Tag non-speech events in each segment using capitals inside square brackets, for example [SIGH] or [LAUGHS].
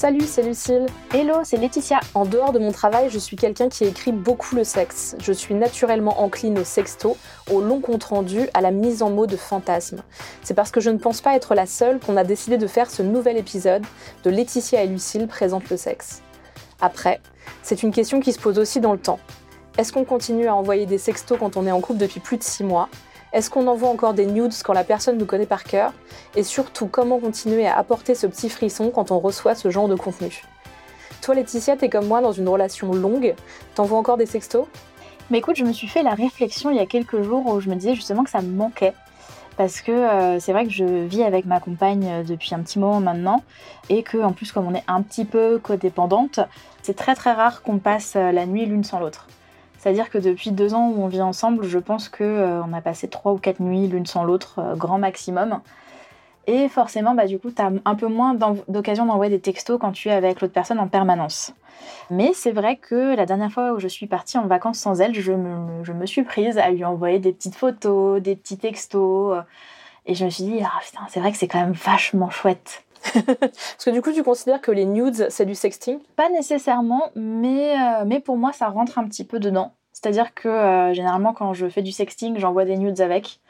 Salut, c'est Lucille. Hello, c'est Laetitia. En dehors de mon travail, je suis quelqu'un qui écrit beaucoup le sexe. Je suis naturellement encline au sexto, au long compte rendu, à la mise en mots de fantasmes. C'est parce que je ne pense pas être la seule qu'on a décidé de faire ce nouvel épisode de Laetitia et Lucille présentent le sexe. Après, c'est une question qui se pose aussi dans le temps. Est-ce qu'on continue à envoyer des sextos quand on est en couple depuis plus de 6 mois? Est-ce qu'on envoie encore des nudes quand la personne nous connaît par cœur? Et surtout, comment continuer à apporter ce petit frisson quand on reçoit ce genre de contenu? Toi, Laetitia, t'es comme moi dans une relation longue. T'envoies encore des sextos? Mais écoute, je me suis fait la réflexion il y a quelques jours où je me disais justement que ça me manquait. Parce que euh, c'est vrai que je vis avec ma compagne euh, depuis un petit moment maintenant et que en plus comme on est un petit peu codépendante, c'est très très rare qu'on passe euh, la nuit l'une sans l'autre. C'est-à-dire que depuis deux ans où on vit ensemble, je pense qu'on euh, a passé trois ou quatre nuits l'une sans l'autre, euh, grand maximum. Et forcément, bah, du coup, tu as un peu moins d'occasion d'envoyer des textos quand tu es avec l'autre personne en permanence. Mais c'est vrai que la dernière fois où je suis partie en vacances sans elle, je me, suis prise à lui envoyer des petites photos, des petits textos. Euh, et je me suis dit, ah putain, c'est vrai que c'est quand même vachement chouette. [LAUGHS] Parce que du coup, tu considères que les nudes, c'est du sexting? Pas nécessairement, mais, euh, mais pour moi, ça rentre un petit peu dedans. C'est-à-dire que euh, généralement, quand je fais du sexting, j'envoie des nudes avec.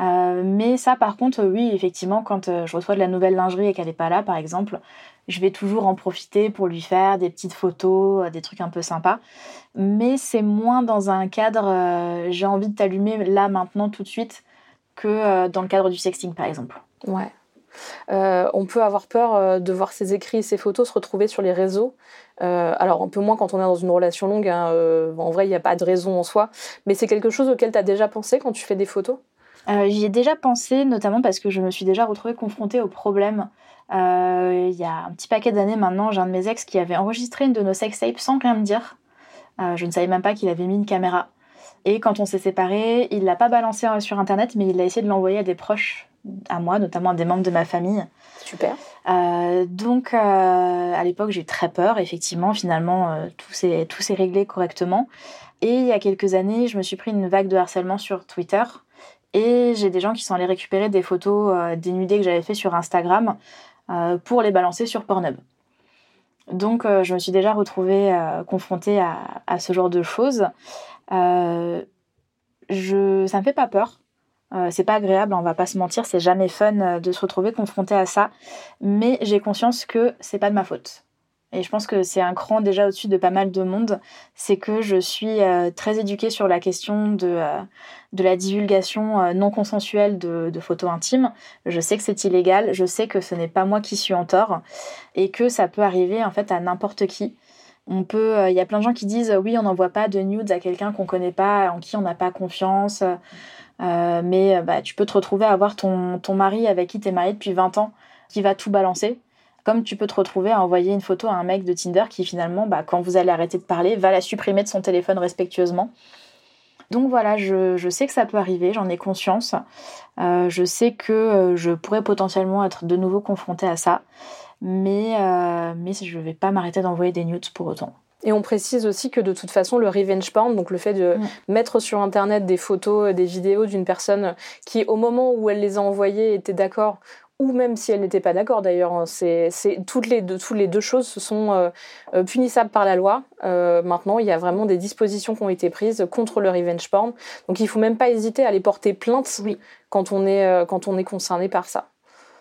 Euh, mais ça, par contre, oui, effectivement, quand je reçois de la nouvelle lingerie et qu'elle n'est pas là, par exemple, je vais toujours en profiter pour lui faire des petites photos, des trucs un peu sympas. Mais c'est moins dans un cadre, j'ai envie de t'allumer là, maintenant, tout de suite, que dans le cadre du sexting, par exemple. Ouais. Euh, on peut avoir peur euh, de voir ses écrits et ses photos se retrouver sur les réseaux. Euh, alors un peu moins quand on est dans une relation longue, hein, en vrai il n'y a pas de raison en soi, mais c'est quelque chose auquel tu as déjà pensé quand tu fais des photos? J'y ai déjà pensé, notamment parce que je me suis déjà retrouvée confrontée au problème. il y a un petit paquet d'années maintenant, j'ai un de mes ex qui avait enregistré une de nos sex tapes sans rien me dire. je ne savais même pas qu'il avait mis une caméra. Et quand on s'est séparés, il l'a pas balancé sur internet, mais il a essayé de l'envoyer à des proches à moi, notamment à des membres de ma famille. Super. Euh, donc, euh, à l'époque, j'ai eu très peur. Effectivement, finalement, euh, tout s'est réglé correctement. Et il y a quelques années, je me suis pris une vague de harcèlement sur Twitter. Et j'ai des gens qui sont allés récupérer des photos dénudées que j'avais fait sur Instagram pour les balancer sur Pornhub. Donc, je me suis déjà retrouvée confrontée à, à, ce genre de choses. je, ça me fait pas peur euh, c'est pas agréable, on va pas se mentir, c'est jamais fun euh, de se retrouver confronté à ça. Mais j'ai conscience que c'est pas de ma faute. Et je pense que c'est un cran déjà au-dessus de pas mal de monde. C'est que je suis euh, très éduquée sur la question de, de la divulgation non consensuelle de, de, photos intimes. Je sais que c'est illégal, je sais que ce n'est pas moi qui suis en tort et que ça peut arriver en fait à n'importe qui. On peut, il y a plein de gens qui disent oui, on n'envoie pas de nudes à quelqu'un qu'on connaît pas, en qui on n'a pas confiance. Euh, mais euh, bah, tu peux te retrouver à avoir ton, ton mari avec qui tu es marié depuis 20 ans qui va tout balancer. Comme tu peux te retrouver à envoyer une photo à un mec de Tinder qui finalement, bah, quand vous allez arrêter de parler, va la supprimer de son téléphone respectueusement. Donc voilà, je, sais que ça peut arriver, j'en ai conscience. Euh, je sais que je pourrais potentiellement être de nouveau confrontée à ça, mais, mais je ne vais pas m'arrêter d'envoyer des nudes pour autant. Et on précise aussi que de toute façon, le revenge porn, donc le fait de mm. mettre sur Internet des photos, des vidéos d'une personne qui, au moment où elle les a envoyées, était d'accord ou même si elle n'était pas d'accord d'ailleurs. Hein, c'est, toutes, les deux, toutes les deux choses se sont euh, euh, punissables par la loi. Euh, maintenant, il y a vraiment des dispositions qui ont été prises contre le revenge porn. Donc il ne faut même pas hésiter à aller porter plainte quand, on est, quand on est concerné par ça.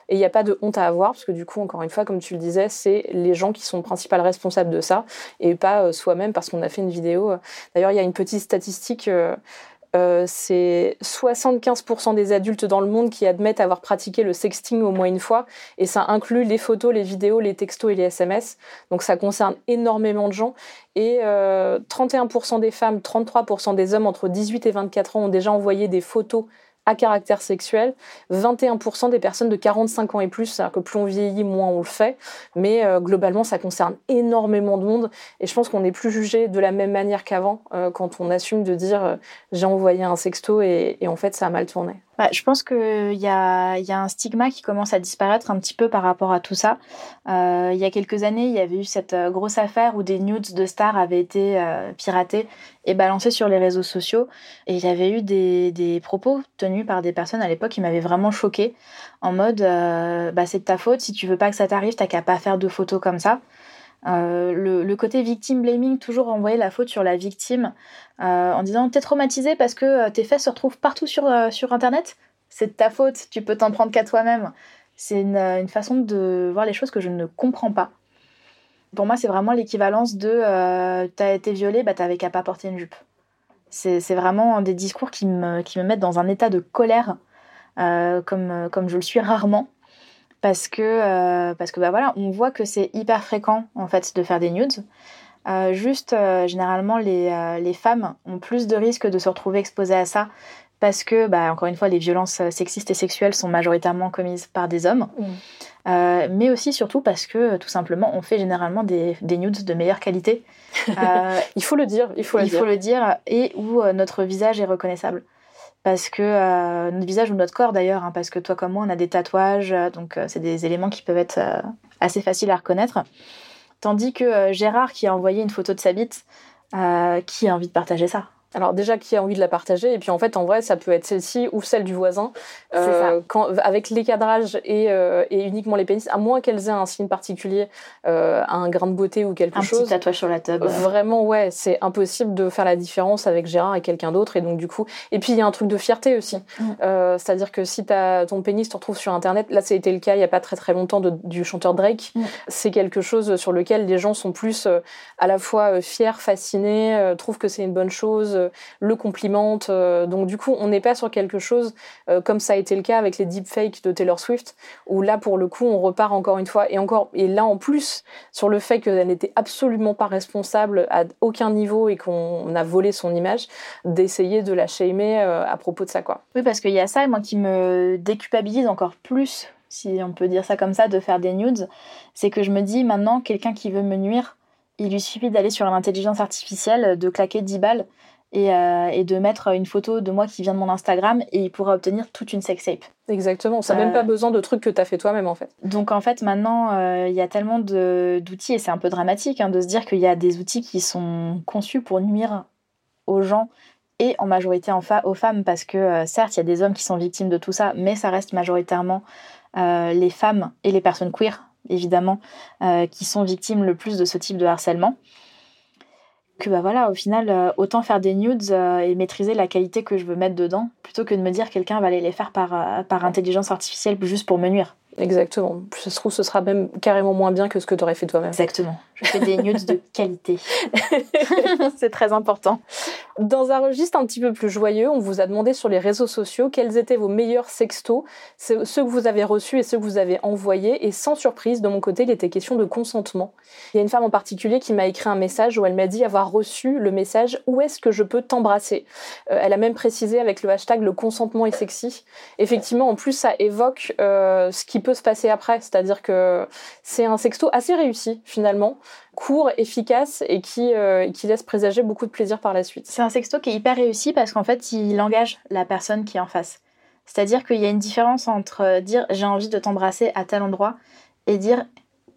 Et il n'y a pas de honte à avoir, parce que du coup, encore une fois, comme tu le disais, c'est les gens qui sont principales responsables de ça, et pas soi-même parce qu'on a fait une vidéo. D'ailleurs, il y a une petite statistique euh, c'est 75% des adultes dans le monde qui admettent avoir pratiqué le sexting au moins une fois, et ça inclut les photos, les vidéos, les textos et les SMS. Donc ça concerne énormément de gens. Et 31% euh, des femmes, 33% des hommes entre 18 et 24 ans ont déjà envoyé des photos à caractère sexuel. 21% des personnes de 45 ans et plus, c'est-à-dire que plus on vieillit, moins on le fait. Mais euh, globalement, ça concerne énormément de monde. Et je pense qu'on n'est plus jugé de la même manière qu'avant euh, quand on assume de dire euh, j'ai envoyé un sexto et, et en fait ça a mal tourné. Bah, je pense qu'il y a, un stigma qui commence à disparaître un petit peu par rapport à tout ça. Euh, il y a quelques années, il y avait eu cette euh, grosse affaire où des nudes de stars avaient été euh, piratés et balancés sur les réseaux sociaux. Et il y avait eu des, propos tenus par des personnes à l'époque qui m'avaient vraiment choquée, en mode bah, c'est de ta faute, si tu veux pas que ça t'arrive, t'as qu'à pas faire de photos comme ça. Euh, le, côté victim blaming, toujours envoyer la faute sur la victime euh, en disant t'es traumatisé parce que euh, tes fesses se retrouvent partout sur, sur internet, c'est de ta faute, tu peux t'en prendre qu'à toi-même. C'est une, façon de voir les choses que je ne comprends pas. Pour moi, c'est vraiment l'équivalence de t'as été violé, bah t'avais qu'à pas porter une jupe. C'est vraiment des discours qui me, qui me mettent dans un état de colère, comme, comme je le suis rarement parce que euh, parce que bah voilà, on voit que c'est hyper fréquent en fait de faire des nudes. Euh, juste euh, généralement les, les, femmes ont plus de risques de se retrouver exposées à ça parce que bah, encore une fois les violences sexistes et sexuelles sont majoritairement commises par des hommes. Mm. mais aussi surtout parce que tout simplement on fait généralement des, des nudes de meilleure qualité. [LAUGHS] il faut le dire, il faut le il dire. faut le dire et où notre visage est reconnaissable parce que euh, notre visage ou notre corps d'ailleurs, hein, parce que toi comme moi on a des tatouages, euh, donc euh, c'est des éléments qui peuvent être assez faciles à reconnaître. Tandis que Gérard qui a envoyé une photo de sa bite, qui a envie de partager ça alors déjà, qui a envie de la partager Et puis en fait, en vrai, ça peut être celle-ci ou celle du voisin. Euh, quand, avec les cadrages et, euh, et, uniquement les pénis, à moins qu'elles aient un signe particulier, euh, un grain de beauté ou quelque chose. Un petit tatouage sur la table. Vraiment, ouais, c'est impossible de faire la différence avec Gérard et quelqu'un d'autre. Et donc du coup, et puis il y a un truc de fierté aussi. Mm. Euh, c'est-à-dire que si as, ton pénis te retrouve sur Internet, là, été le cas il y a pas très très longtemps de, du chanteur Drake. Mm. C'est quelque chose sur lequel les gens sont plus euh, à la fois fiers, fascinés, trouvent que c'est une bonne chose le complimente. Euh, donc du coup, on n'est pas sur quelque chose euh, comme ça a été le cas avec les deepfakes de Taylor Swift, où là pour le coup, on repart encore une fois et encore et là en plus sur le fait qu'elle n'était absolument pas responsable à aucun niveau et qu'on a volé son image, d'essayer de la shamer euh, à propos de ça quoi. Oui, parce qu'il y a ça, moi qui me déculpabilise encore plus si on peut dire ça comme ça, de faire des nudes, c'est que je me dis maintenant, quelqu'un qui veut me nuire, il lui suffit d'aller sur l'intelligence artificielle, de claquer 10 balles, euh, et, de mettre une photo de moi qui vient de mon Instagram et il pourra obtenir toute une sextape. Exactement, ça n'a même pas euh, besoin de trucs que tu as fait toi-même en fait. Donc en fait maintenant euh, il y a tellement d'outils et c'est un peu dramatique hein, de se dire qu'il y a des outils qui sont conçus pour nuire aux gens et en majorité en aux femmes parce que certes il y a des hommes qui sont victimes de tout ça mais ça reste majoritairement les femmes et les personnes queer évidemment qui sont victimes le plus de ce type de harcèlement que bah voilà, au final, euh, autant faire des nudes euh, et maîtriser la qualité que je veux mettre dedans, plutôt que de me dire quelqu'un va aller les faire par, euh, par intelligence artificielle juste pour me nuire. Exactement. Ça se trouve, ce sera même carrément moins bien que ce que tu aurais fait toi-même. Exactement. Je fais des nudes de qualité. [LAUGHS] C'est très important. Dans un registre un petit peu plus joyeux, on vous a demandé sur les réseaux sociaux quels étaient vos meilleurs sextos, ceux que vous avez reçus et ceux que vous avez envoyés. Et sans surprise, de mon côté, il était question de consentement. Il y a une femme en particulier qui m'a écrit un message où elle m'a dit avoir reçu le message Où est-ce que je peux t'embrasser? Euh, Elle a même précisé avec le hashtag le consentement est sexy. Effectivement, en plus, ça évoque euh, ce qui peut se passer après. C'est-à-dire que c'est un sexto assez réussi finalement court, efficace et qui, euh, qui laisse présager beaucoup de plaisir par la suite. C'est un sexto qui est hyper réussi parce qu'en fait, il engage la personne qui est en face. C'est-à-dire qu'il y a une différence entre dire j'ai envie de t'embrasser à tel endroit et dire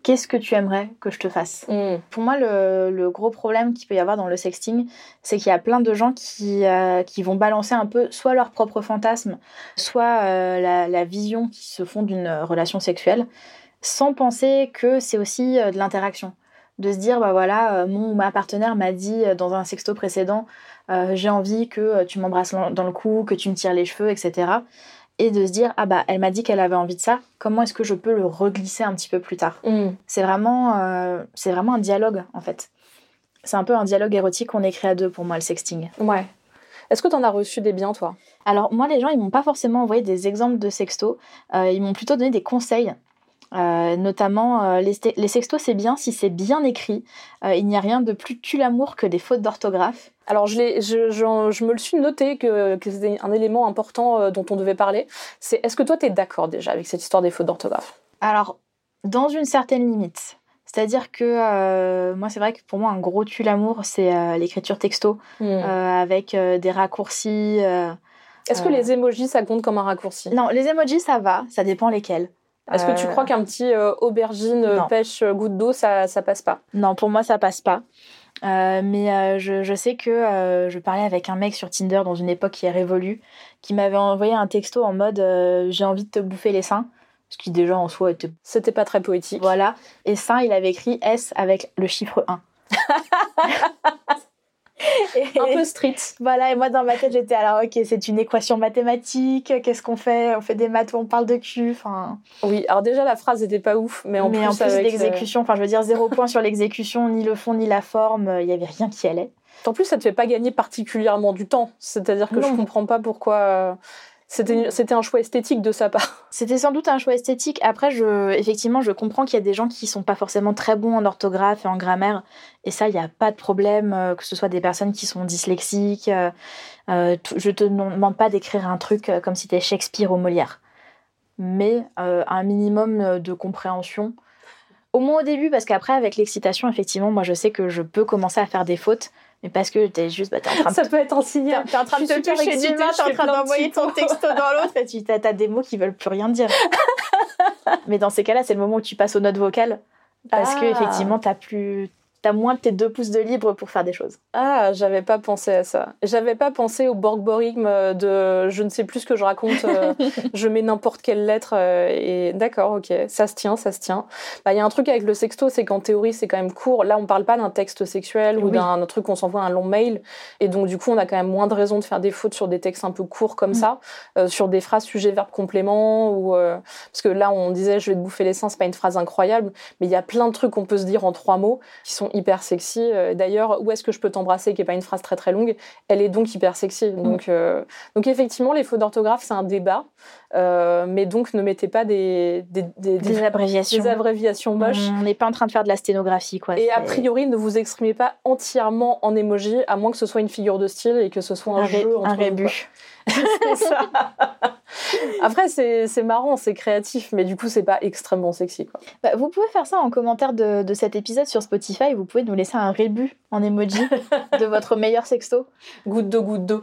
qu'est-ce que tu aimerais que je te fasse. Mm. Pour moi, le, gros problème qu'il peut y avoir dans le sexting, c'est qu'il y a plein de gens qui, euh, qui vont balancer un peu soit leur propre fantasme, soit la, la, vision qui se font d'une relation sexuelle, sans penser que c'est aussi de l'interaction de se dire bah voilà euh, mon ma partenaire m'a dit euh, dans un sexto précédent euh, j'ai envie que tu m'embrasses dans le cou que tu me tires les cheveux etc et de se dire ah bah elle m'a dit qu'elle avait envie de ça comment est-ce que je peux le reglisser un petit peu plus tard mm. c'est vraiment c'est vraiment un dialogue en fait. C'est un peu un dialogue érotique qu'on écrit à deux pour moi le sexting. Ouais. Est-ce que tu en as reçu des biens toi? Alors moi les gens ils m'ont pas forcément envoyé des exemples de sexto. Ils m'ont plutôt donné des conseils euh, notamment, euh, les, sextos, c'est bien si c'est bien écrit. Euh, il n'y a rien de plus tue l'amour que des fautes d'orthographe. Alors, je, je, je, me le suis noté que, que c'était un élément important dont on devait parler. C'est est-ce que toi, tu es d'accord déjà avec cette histoire des fautes d'orthographe? Alors, dans une certaine limite. C'est-à-dire que moi, c'est vrai que pour moi, un gros tue l'amour, c'est l'écriture texto, hmm. avec des raccourcis. Est-ce que les emojis, ça compte comme un raccourci? Non, les emojis, ça va, ça dépend lesquels. Est-ce que tu crois euh, qu'un petit euh, aubergine euh, pêche goutte d'eau, ça, ça passe pas? Non, pour moi, ça passe pas. mais je, je, sais que je parlais avec un mec sur Tinder dans une époque qui est révolue, qui m'avait envoyé un texto en mode j'ai envie de te bouffer les seins. Ce qui déjà en soi était. C'était pas très poétique. Voilà. Et ça, il avait écrit S avec le chiffre 1. [LAUGHS] [LAUGHS] un peu street. Voilà, et moi dans ma tête j'étais alors ok c'est une équation mathématique, qu'est-ce qu'on fait? On fait des maths où on parle de cul, enfin. Oui, alors déjà la phrase était pas ouf, mais en plus, en l'exécution, enfin je veux dire zéro point sur l'exécution, ni le fond ni la forme, il y avait rien qui allait. En plus ça te fait pas gagner particulièrement du temps, c'est-à-dire que je comprends pas pourquoi. C'était un choix esthétique de sa part. [LAUGHS] C'était sans doute un choix esthétique. Après, je, effectivement, je comprends qu'il y a des gens qui sont pas forcément très bons en orthographe et en grammaire. Et ça, il n'y a pas de problème, euh, que ce soit des personnes qui sont dyslexiques. Euh, euh je te demande pas d'écrire un truc euh, comme si c'était Shakespeare ou Molière. Mais un minimum de compréhension. Au moins au début, parce qu'après, avec l'excitation, effectivement, moi, je sais que je peux commencer à faire des fautes mais parce que t'es juste, bah, t'es en train de. Ça peut être un signal. T'es en train de te toucher d'une main, t'es en train d'envoyer ton texto dans l'autre, et tu as, des mots qui veulent plus rien dire. [LAUGHS] mais dans ces cas-là, c'est le moment où tu passes aux notes vocales. Parce qu'effectivement, que, effectivement, t'as plus, t'as moins tes deux pouces de libre pour faire des choses. Ah, j'avais pas pensé à ça. J'avais pas pensé au borgborigme de je ne sais plus ce que je raconte, euh, [LAUGHS] je mets n'importe quelle lettre euh, et d'accord, ok, ça se tient, ça se tient. Bah, il y a un truc avec le sexto, c'est qu'en théorie, c'est quand même court. Là, on parle pas d'un texte sexuel ou d'un truc qu'on s'envoie un long mail. Et donc, du coup, on a quand même moins de raisons de faire des fautes sur des textes un peu courts comme mm. ça, euh, sur des phrases sujet, verbe, complément ou, parce que là, on disait je vais te bouffer les seins, c'est pas une phrase incroyable, mais il y a plein de trucs qu'on peut se dire en trois mots qui sont hyper sexy. Euh, d'ailleurs, où est-ce que je peux t'embrasser, qui est pas une phrase très très longue, elle est donc hyper sexy. Mm. Donc, euh, donc effectivement, les fautes d'orthographe, c'est un débat, euh, mais donc ne mettez pas des des, des, abréviations. des abréviations moches. On n'est pas en train de faire de la sténographie, quoi. Et a priori, ne vous exprimez pas entièrement en emoji, à moins que ce soit une figure de style et que ce soit un, jeu un rébut. Ça. Après, c'est marrant, c'est créatif, mais du coup, c'est pas extrêmement sexy. Quoi. Bah, vous pouvez faire ça en commentaire de, de, cet épisode sur Spotify. Vous pouvez nous laisser un rébut en emoji [LAUGHS] de votre meilleur sexto. Goutte d'eau, goutte d'eau.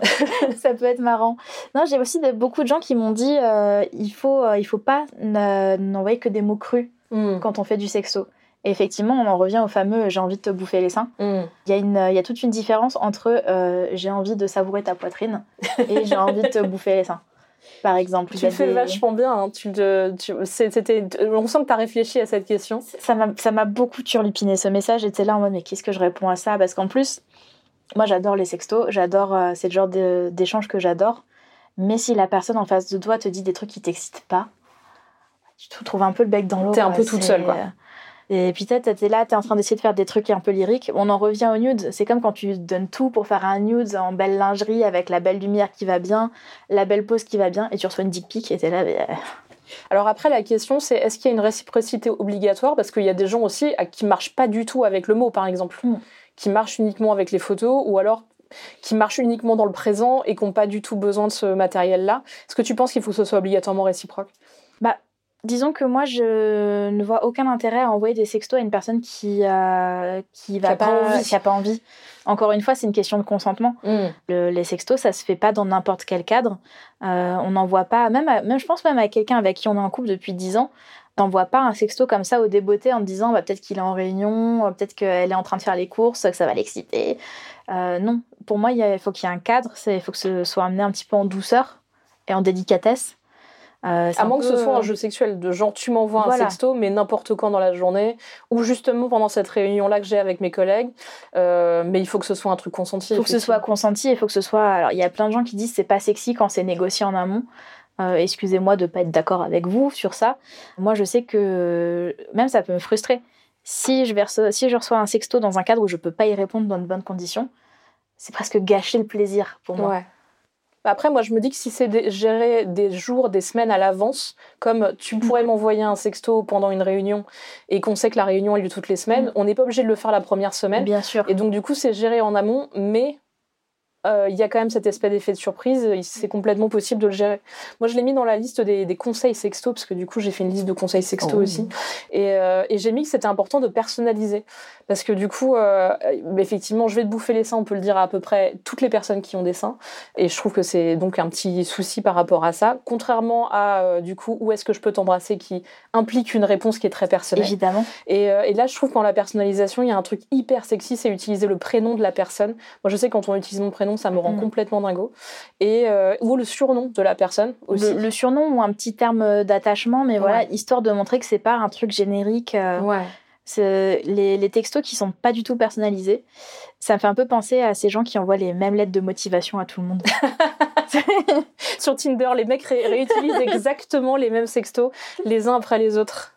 [LAUGHS] ça peut être marrant. Non, j'ai aussi beaucoup de gens qui m'ont dit euh, il faut euh, il faut pas n'envoyer que des mots crus hmm. quand on fait du sexto. Et effectivement, on en revient au fameux j'ai envie de te bouffer les seins. Mm. Il y, a une, y a toute une différence entre euh, j'ai envie de savourer ta poitrine [LAUGHS] et j'ai envie de te bouffer les seins. Par exemple. Tu le fais vachement bien. Hein. Tu, tu, c'était, on sent que tu as réfléchi à cette question. Ça m'a, ça m'a beaucoup turlupiné ce message. J'étais là en mode mais qu'est-ce que je réponds à ça? Parce qu'en plus, moi j'adore les sextos. J'adore, euh, c'est le genre d'échange que j'adore. Mais si la personne en face de toi te dit des trucs qui t'excitent pas, tu te trouves un peu le bec dans l'eau. T'es un peu toute seule quoi. Et puis peut-être t'es là, t'es en train d'essayer de faire des trucs un peu lyriques. On en revient au nude. C'est comme quand tu donnes tout pour faire un nude en belle lingerie avec la belle lumière qui va bien, la belle pose qui va bien, et tu reçois une dick pic et t'es là. Mais... euh, Alors après, la question, c'est est-ce qu'il y a une réciprocité obligatoire? Parce qu'il y a des gens aussi à- qui marchent pas du tout avec le mot, par exemple, Mm. qui marchent uniquement avec les photos, ou alors qui marchent uniquement dans le présent et qui n'ont pas du tout besoin de ce matériel-là. Est-ce que tu penses qu'il faut que ce soit obligatoirement réciproque? Disons que moi, je ne vois aucun intérêt à envoyer des sextos à une personne qui, euh, qui va Qui a pas envie. qui a pas envie. Encore une fois, c'est une question de consentement. Le- les sextos, ça se fait pas dans n'importe quel cadre. Euh, on n'envoie pas, même, à- même, je pense même à quelqu'un avec qui on est en couple depuis 10 ans, t'envoies pas un sexto comme ça au débeauté en te disant bah, peut-être qu'il est en réunion, peut-être qu'elle est en train de faire les courses, que ça va l'exciter. Euh, non, pour moi, il faut qu'il y ait un cadre, il faut que ce soit amené un petit peu en douceur et en délicatesse. Euh, À moins que ce soit un euh, jeu sexuel, de genre tu m'envoies un sexto, mais n'importe quand dans la journée, ou justement pendant cette réunion-là que j'ai avec mes collègues, euh, mais il faut que ce soit un truc consenti. Il faut que ce soit consenti, il faut que ce soit. Alors, il y a plein de gens qui disent c'est pas sexy quand c'est négocié en amont. Euh, Excusez-moi de pas être d'accord avec vous sur ça. Moi, je sais que même ça peut me frustrer. Si je, verse, si je reçois un sexto dans un cadre où je peux pas y répondre dans de bonnes conditions, c'est presque gâcher le plaisir pour moi. Ouais. Bah Après, moi, je me dis que si c'est géré des jours, des semaines à l'avance, comme tu pourrais m'envoyer un sexto pendant une réunion et qu'on sait que la réunion a lieu toutes les semaines, Mm. on n'est pas obligé de le faire la première semaine. Bien sûr. Et donc, du coup, c'est géré en amont, mais il y a quand même cet aspect d'effet de surprise. C'est complètement possible de le gérer. Moi, je l'ai mis dans la liste des, des conseils sexto, parce que du coup, j'ai fait une liste de conseils sexto Oh. aussi. Et, euh, et j'ai mis que c'était important de personnaliser. Parce que du coup, euh, effectivement, je vais te bouffer les seins, on peut le dire à, à peu près toutes les personnes qui ont des seins. Et je trouve que c'est donc un petit souci par rapport à ça. Contrairement à, euh, du coup, où est-ce que je peux t'embrasser, qui implique une réponse qui est très personnelle. Évidemment. Et, euh, et là, je trouve qu'en la personnalisation, il y a un truc hyper sexy, c'est utiliser le prénom de la personne. Moi, je sais quand on utilise mon prénom, ça me rend Mm. complètement dingo. Et, euh, ou le surnom de la personne aussi. Le, le surnom ou un petit terme d'attachement, mais voilà, histoire de montrer que c'est pas un truc générique. euh, Ouais. Les, les textos qui sont pas du tout personnalisés, ça me fait un peu penser à ces gens qui envoient les mêmes lettres de motivation à tout le monde. [LAUGHS] Sur Tinder, les mecs ré- réutilisent [LAUGHS] exactement les mêmes sextos, les uns après les autres.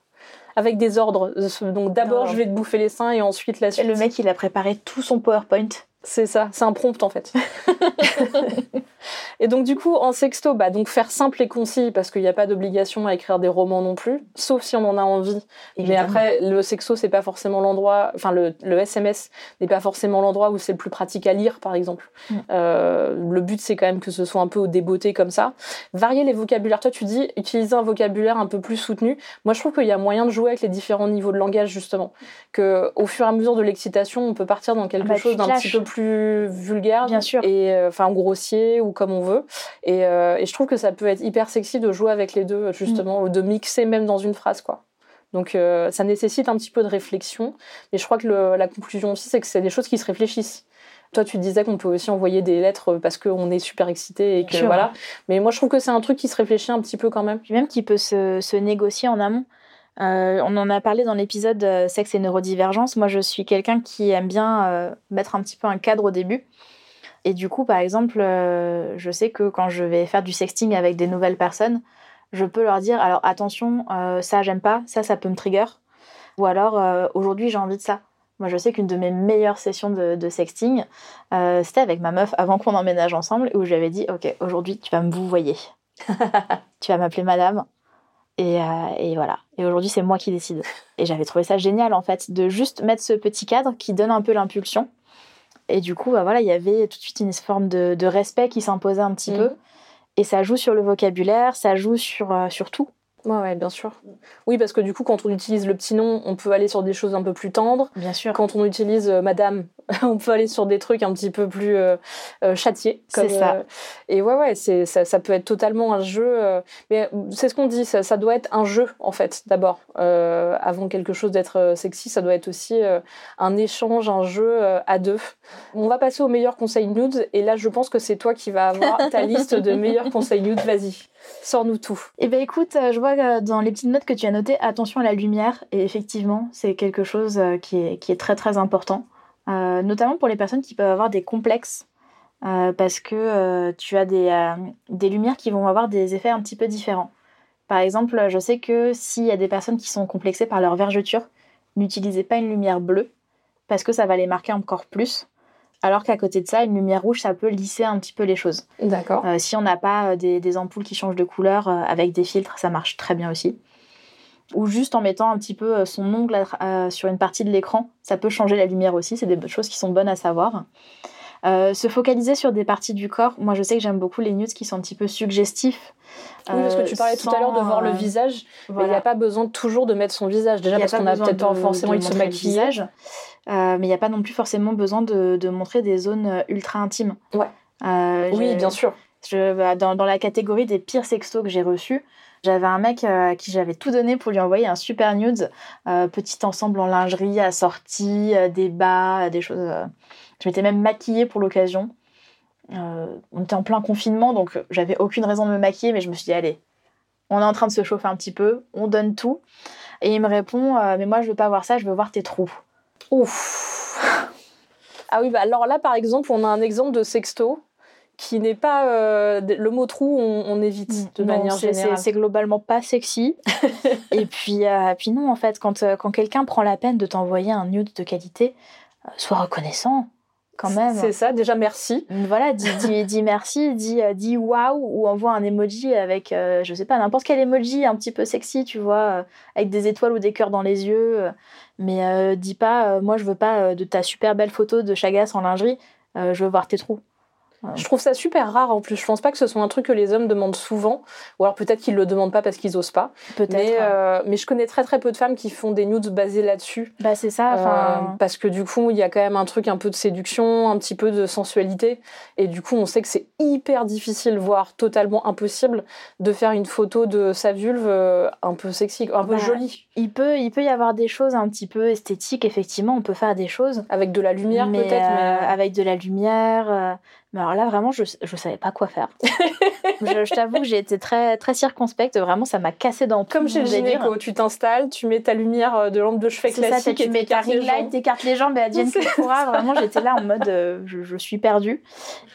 Avec des ordres. Donc d'abord, je vais te bouffer les seins et ensuite la suite. le mec, il a préparé tout son PowerPoint. C'est ça, c'est un prompt en fait. [LAUGHS] et donc du coup en sexto, bah donc faire simple et concis parce qu'il n'y a pas d'obligation à écrire des romans non plus, sauf si on en a envie. Mais après le sexto c'est pas forcément l'endroit, enfin le, le SMS n'est pas forcément l'endroit où c'est le plus pratique à lire par exemple. Mm. Euh, le but c'est quand même que ce soit un peu au débeauté comme ça. Varier les vocabulaires. Toi tu dis utiliser un vocabulaire un peu plus soutenu. Moi je trouve qu'il y a moyen de jouer avec les différents niveaux de langage justement. Que au fur et à mesure de l'excitation on peut partir dans quelque Bah, tu chose d'un petit peu plus vulgaire Bien sûr. et euh, enfin grossier ou comme on veut. Et, euh, et je trouve que ça peut être hyper sexy de jouer avec les deux justement ou de mixer même dans une phrase quoi. Donc euh, ça nécessite un petit peu de réflexion. Mais je crois que le- la conclusion aussi c'est que c'est des choses qui se réfléchissent. Toi tu disais qu'on peut aussi envoyer des lettres parce qu'on est super excité et que voilà. Mais moi je trouve que c'est un truc qui se réfléchit un petit peu quand même. Puis même qui peut se, se négocier en amont. Euh, on en a parlé dans l'épisode euh, Sexe et neurodivergence. Moi, je suis quelqu'un qui aime bien euh, mettre un petit peu un cadre au début. Et du coup, par exemple, euh, je sais que quand je vais faire du sexting avec des nouvelles personnes, je peux leur dire alors attention, euh, ça j'aime pas, ça ça peut me trigger. Ou alors euh, aujourd'hui j'ai envie de ça. Moi, je sais qu'une de mes meilleures sessions de, sexting, c'était avec ma meuf avant qu'on emménage ensemble, où j'avais dit Ok, aujourd'hui, tu vas me vous voyer. [LAUGHS] tu vas m'appeler madame. Et voilà. Et aujourd'hui, c'est moi qui décide. Et j'avais trouvé ça génial, en fait, de juste mettre ce petit cadre qui donne un peu l'impulsion. Et du coup, bah voilà, il y avait tout de suite une forme de, de respect qui s'imposait un petit Mhm. peu. Et ça joue sur le vocabulaire, ça joue sur, euh, sur tout. ouais ouais bien sûr oui parce que du coup quand on utilise le petit nom on peut aller sur des choses un peu plus tendres Bien sûr. quand on utilise euh, madame, [LAUGHS] on peut aller sur des trucs un petit peu plus euh, euh, châtiés. C'est ça. euh, et ouais, ouais, c'est, ça, ça peut être totalement un jeu. euh, mais c'est ce qu'on dit, ça, ça doit être un jeu, en fait, d'abord. Avant quelque chose d'être sexy, ça doit être aussi un échange, un jeu à deux. On va passer au meilleur conseil nude. Et là, je pense que c'est toi qui vas avoir ta liste de meilleurs [LAUGHS] conseils nude. Vas-y, sors-nous tout. Eh ben écoute, je vois dans les petites notes que tu as notées, attention à la lumière. Et effectivement, c'est quelque chose qui est, qui est très très important. Euh, notamment pour les personnes qui peuvent avoir des complexes. euh, parce que euh, tu as des, des lumières qui vont avoir des effets un petit peu différents. Par exemple, je sais que s'il y a des personnes qui sont complexées par leur vergeture, n'utilisez pas une lumière bleue parce que ça va les marquer encore plus. Alors qu'à côté de ça, une lumière rouge, ça peut lisser un petit peu les choses. D'accord. Si on n'a pas des, des ampoules qui changent de couleur avec des filtres, ça marche très bien aussi. Ou juste en mettant un petit peu euh, son ongle à sur une partie de l'écran, ça peut changer la lumière aussi. C'est des choses qui sont bonnes à savoir. Euh, se focaliser sur des parties du corps. Moi, je sais que j'aime beaucoup les nudes qui sont un petit peu suggestifs. Oui, parce que Euh, tu parlais tout à l'heure de voir le visage, mais il voilà. n'y a pas besoin toujours de mettre son visage. Déjà parce qu'on a besoin peut-être pas de- forcément de envie de se maquiller. Euh, mais il n'y a pas non plus forcément besoin de, de montrer des zones ultra intimes. Ouais. Oui, bien sûr. Je- bah, dans, la catégorie des pires sextos que j'ai reçus, j'avais un mec euh, à qui j'avais tout donné pour lui envoyer un super nude, euh, petit ensemble en lingerie, assorti, euh, des bas, euh, des choses. Je m'étais même maquillée pour l'occasion. On était en plein confinement, donc j'avais aucune raison de me maquiller, mais je me suis dit, allez, on est en train de se chauffer un petit peu, on donne tout. Et il me répond, mais moi je veux pas voir ça, je veux voir tes trous. Ouf. [LAUGHS] Ah oui, bah alors là, par exemple, on a un exemple de sexto qui n'est pas euh, le mot trou, on, on évite de Non, manière c'est- générale. C'est globalement pas sexy. [LAUGHS] et puis, euh, puis non, en fait, quand, euh, quand quelqu'un prend la peine de t'envoyer un nude de qualité, euh, sois reconnaissant quand même. C'est ça. Déjà, merci. Voilà, dis, dis, [LAUGHS] dis merci, dis, dis waouh, ou envoie un emoji avec, je sais pas, n'importe quel emoji un petit peu sexy, tu vois, avec des étoiles ou des cœurs dans les yeux. mais dis pas, moi je veux pas de ta super belle photo de Chagas en lingerie, je veux voir tes trous. Je trouve ça super rare en plus. Je pense pas que ce soit un truc que les hommes demandent souvent, ou alors peut-être qu'ils le demandent pas parce qu'ils osent pas. Peut-être. Mais, euh, mais je connais très très peu de femmes qui font des nudes basés là-dessus. Bah c'est ça. Euh, parce que du coup, il y a quand même un truc un peu de séduction, un petit peu de sensualité. Et du coup, on sait que c'est hyper difficile, voire totalement impossible, de faire une photo de sa vulve euh, un peu sexy, un peu Bah, jolie. Il peut, il peut y avoir des choses un petit peu esthétiques, effectivement, on peut faire des choses. Avec de la lumière mais, peut-être, euh, avec de la lumière. Mais alors là, vraiment, je ne savais pas quoi faire. [LAUGHS] je je t'avoue que j'ai été très, très circonspecte. Vraiment, ça m'a cassé dans tout Comme chez le gynéco, tu t'installes, tu mets ta lumière euh, de lampe de chevet ça, classique tu et mets ta ring light, jambes. t'écartes les jambes et que [LAUGHS] pourra. Vraiment, j'étais là en mode euh, je, je suis perdue.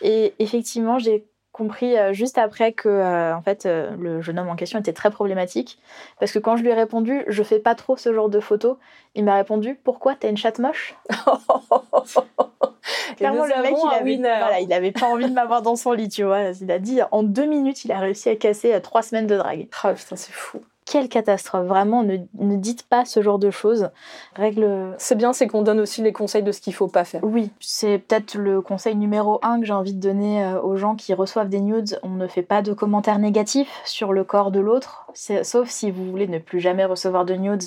Et effectivement, j'ai compris euh, juste après que euh, en fait le jeune homme en question était très problématique parce que quand je lui ai répondu je fais pas trop ce genre de photos il m'a répondu pourquoi t'as une chatte moche? [LAUGHS] Clairement, le mec, il avait, voilà, il avait pas envie de m'avoir dans son lit, tu vois. Il a dit, en deux minutes, il a réussi à casser euh, trois semaines de drague. Ah putain, c'est fou. Quelle catastrophe, vraiment, ne, ne dites pas ce genre de choses. Règle... C'est bien, c'est qu'on donne aussi les conseils de ce qu'il faut pas faire. Oui, c'est peut-être le conseil numéro un que j'ai envie de donner euh, aux gens qui reçoivent des nudes. On ne fait pas de commentaires négatifs sur le corps de l'autre, sauf si vous voulez ne plus jamais recevoir de nudes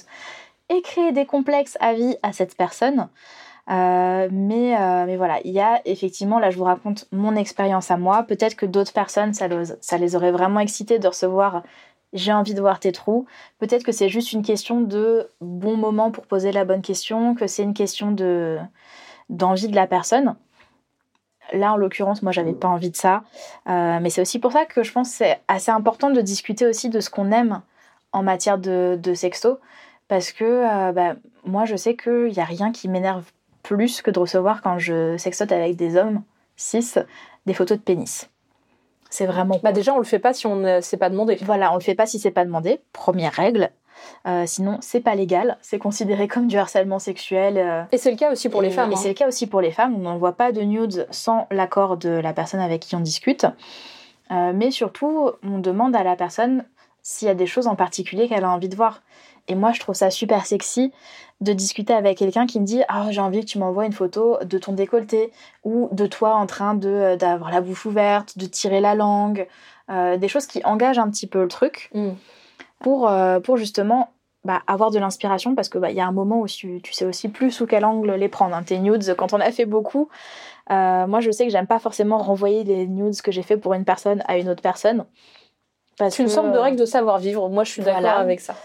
et créer des complexes à vie à cette personne. Euh, mais, euh, mais voilà, il y a effectivement, là je vous raconte mon expérience à moi. Peut-être que d'autres personnes, ça, ça les aurait vraiment excités de recevoir j'ai envie de voir tes trous. Peut-être que c'est juste une question de bon moment pour poser la bonne question, que c'est une question de d'envie de la personne. Là, en l'occurrence, moi, j'avais pas envie de ça. Euh, mais c'est aussi pour ça que je pense que c'est assez important de discuter aussi de ce qu'on aime en matière de, de sexto. Parce que bah, moi, je sais qu'il n'y a rien qui m'énerve plus que de recevoir quand je sextote avec des hommes, cis, des photos de pénis. C'est vraiment Bah déjà, on le fait pas si on ne s'est pas demandé. voilà, on le fait pas si c'est pas demandé. Première règle. Euh, sinon, c'est pas légal. C'est considéré comme du harcèlement sexuel. euh, Et c'est le cas aussi pour les femmes. Et hein. c'est le cas aussi pour les femmes. On n'envoie pas de nudes sans l'accord de la personne avec qui on discute. Euh, mais surtout, on demande à la personne s'il y a des choses en particulier qu'elle a envie de voir. Et moi, je trouve ça super sexy de discuter avec quelqu'un qui me dit Ah, j'ai envie que tu m'envoies une photo de ton décolleté ou de toi en train de euh, d'avoir la bouche ouverte, de tirer la langue, euh, des choses qui engagent un petit peu le truc Mm. pour, euh, pour justement bah, avoir de l'inspiration parce que bah, y a un moment où tu, tu sais aussi plus sous quel angle les prendre. hein. Tes nudes, quand on a fait beaucoup, euh, moi je sais que j'aime pas forcément renvoyer les nudes que j'ai fait pour une personne à une autre personne. Parce C'est une que, sorte de euh, règle de savoir-vivre. Moi, je suis d'accord avec ça.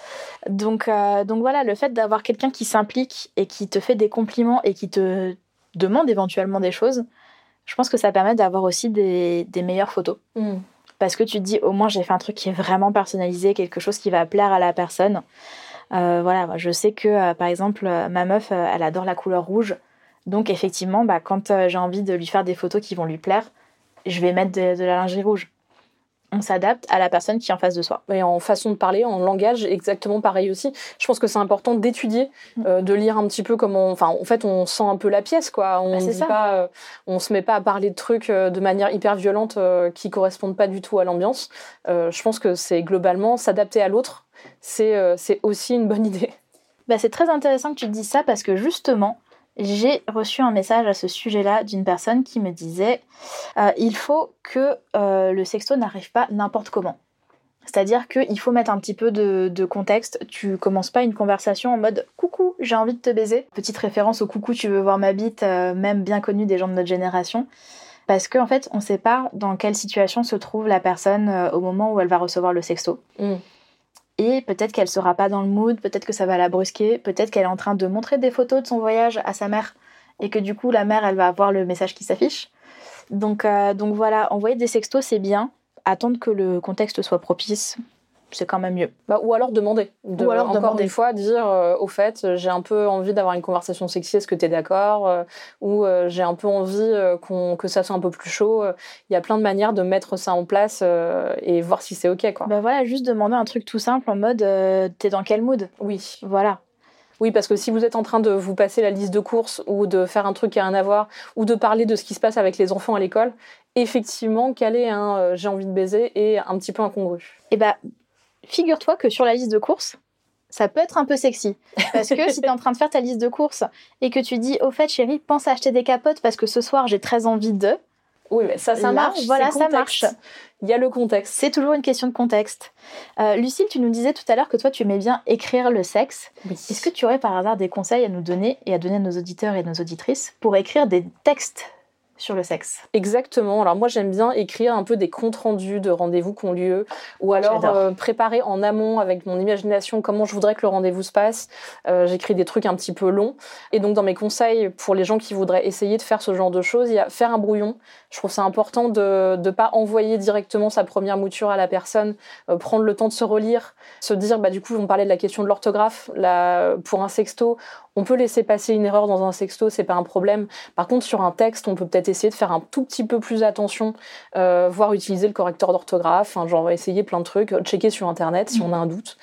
donc, euh, donc voilà, le fait d'avoir quelqu'un qui s'implique et qui te fait des compliments et qui te demande éventuellement des choses, je pense que ça permet d'avoir aussi des, des meilleures photos. Mm. Parce que tu te dis, au moins j'ai fait un truc qui est vraiment personnalisé, quelque chose qui va plaire à la personne. Euh, voilà, je sais que euh, par exemple, ma meuf, elle adore la couleur rouge. Donc effectivement, bah, quand j'ai envie de lui faire des photos qui vont lui plaire, je vais mettre de, de la lingerie rouge. On s'adapte à la personne qui est en face de soi. Et en façon de parler, en langage, exactement pareil aussi. Je pense que c'est important d'étudier, Mm. euh, de lire un petit peu comment. Enfin, en fait, on sent un peu la pièce, quoi. On Bah, dit pas, euh, on se met pas à parler de trucs euh, de manière hyper violente qui correspondent pas du tout à l'ambiance. Je pense que c'est globalement s'adapter à l'autre. C'est c'est aussi une bonne [LAUGHS] idée. Bah, c'est très intéressant que tu te dises ça parce que justement, j'ai reçu un message à ce sujet-là d'une personne qui me disait euh, il faut que euh, le sexto n'arrive pas n'importe comment. C'est-à-dire qu'il faut mettre un petit peu de, contexte. Tu commences pas une conversation en mode coucou, j'ai envie de te baiser. Petite référence au coucou, tu veux voir ma bite, euh, même bien connu des gens de notre génération. Parce qu'en en fait, on sait pas dans quelle situation se trouve la personne au moment où elle va recevoir le sexto. Mm. Et peut-être qu'elle sera pas dans le mood, peut-être que ça va la brusquer, peut-être qu'elle est en train de montrer des photos de son voyage à sa mère et que du coup la mère elle va avoir le message qui s'affiche. Donc, euh, donc voilà, envoyer des sextos c'est bien, attendre que le contexte soit propice, c'est quand même mieux. Bah, ou alors demander. De, Ou alors encore demander. des fois dire euh, au fait, euh, j'ai un peu envie d'avoir une conversation sexy, est-ce que tu es d'accord Euh, Ou euh, j'ai un peu envie qu'on- que ça soit un peu plus chaud. Il y a plein de manières de mettre ça en place et voir si c'est OK. Quoi. Bah voilà, juste demander un truc tout simple en mode t'es dans quel mood? Oui. Voilà. Oui, parce que si vous êtes en train de vous passer la liste de courses ou de faire un truc qui a rien à voir ou de parler de ce qui se passe avec les enfants à l'école, effectivement, caler un euh, j'ai envie de baiser est un petit peu incongru. Et bah, figure-toi que sur la liste de courses, ça peut être un peu sexy. Parce que si t'es en train de faire ta liste de courses et que tu dis, au fait, chérie, pense à acheter des capotes parce que ce soir j'ai très envie de, Oui, mais ça, ça Là, marche. voilà, ça marche. Il y a le contexte. c'est toujours une question de contexte. Euh, Lucille, tu nous disais tout à l'heure que toi, tu aimais bien écrire le sexe. Est-ce que tu aurais par hasard des conseils à nous donner et à donner à nos auditeurs et nos auditrices pour écrire des textes sur le sexe Exactement. Alors moi j'aime bien écrire un peu des comptes rendus de rendez-vous qui ont lieu, ou alors euh, préparer en amont avec mon imagination comment je voudrais que le rendez-vous se passe. Euh, J'écris des trucs un petit peu longs. Et donc dans mes conseils pour les gens qui voudraient essayer de faire ce genre de choses, il y a faire un brouillon. Je trouve ça important de ne pas envoyer directement sa première mouture à la personne, euh, prendre le temps de se relire, se dire bah du coup on parlait de la question de l'orthographe. Là pour un sexto, on peut laisser passer une erreur dans un sexto, c'est pas un problème. Par contre, sur un texte, on peut peut-être essayer de faire un tout petit peu plus attention, euh, voire utiliser le correcteur d'orthographe, enfin, genre essayer plein de trucs, checker sur Internet si on a un doute.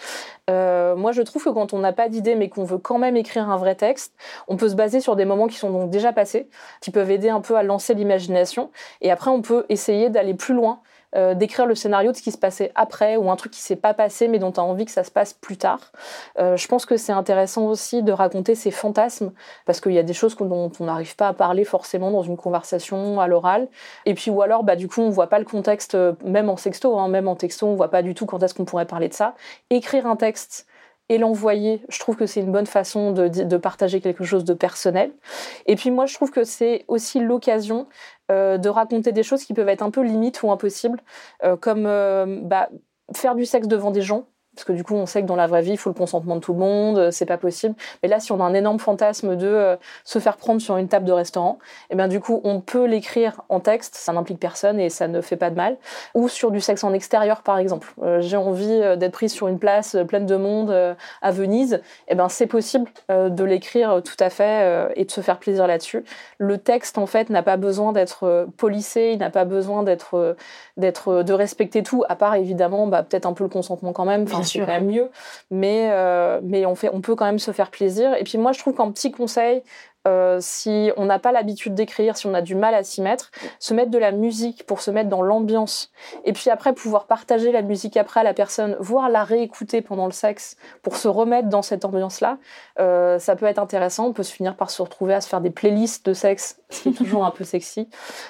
Euh, moi, je trouve que quand on n'a pas d'idée, mais qu'on veut quand même écrire un vrai texte, on peut se baser sur des moments qui sont donc déjà passés, qui peuvent aider un peu à lancer l'imagination. Et après, on peut essayer d'aller plus loin, euh, d'écrire le scénario de ce qui se passait après, ou un truc qui s'est pas passé, mais dont tu as envie que ça se passe plus tard. Euh, je pense que c'est intéressant aussi de raconter ses fantasmes, parce qu'il y a des choses dont on n'arrive pas à parler forcément dans une conversation à l'oral. Et puis, ou alors, bah, du coup, on voit pas le contexte, euh, même en sexto, hein, même en texto, on voit pas du tout quand est-ce qu'on pourrait parler de ça. Écrire un texte et l'envoyer, je trouve que c'est une bonne façon de, de partager quelque chose de personnel. Et puis moi, je trouve que c'est aussi l'occasion euh, de raconter des choses qui peuvent être un peu limites ou impossibles, euh, comme euh, bah, faire du sexe devant des gens. Parce que du coup, on sait que dans la vraie vie, il faut le consentement de tout le monde, euh, c'est pas possible. Mais là, si on a un énorme fantasme de euh, se faire prendre sur une table de restaurant, et bien du coup, on peut l'écrire en texte, ça n'implique personne et ça ne fait pas de mal. Ou sur du sexe en extérieur, par exemple. Euh, J'ai envie d'être prise sur une place pleine de monde à Venise, et ben c'est possible de l'écrire tout à fait et de se faire plaisir là-dessus. Le texte, en fait, n'a pas besoin d'être polissé, il n'a pas besoin d'être, d'être, de respecter tout, à part évidemment, bah, peut-être un peu le consentement quand même. Bien c'est sûr. quand même mieux, mais euh, mais on fait, on peut quand même se faire plaisir. Et puis moi, je trouve qu'en petit conseil, euh, si on n'a pas l'habitude d'écrire, si on a du mal à s'y mettre, se mettre de la musique pour se mettre dans l'ambiance, et puis après pouvoir partager la musique après à la personne, voire la réécouter pendant le sexe pour se remettre dans cette ambiance-là, euh, ça peut être intéressant. On peut se finir par se retrouver à se faire des playlists de sexe, ce qui est toujours un peu sexy.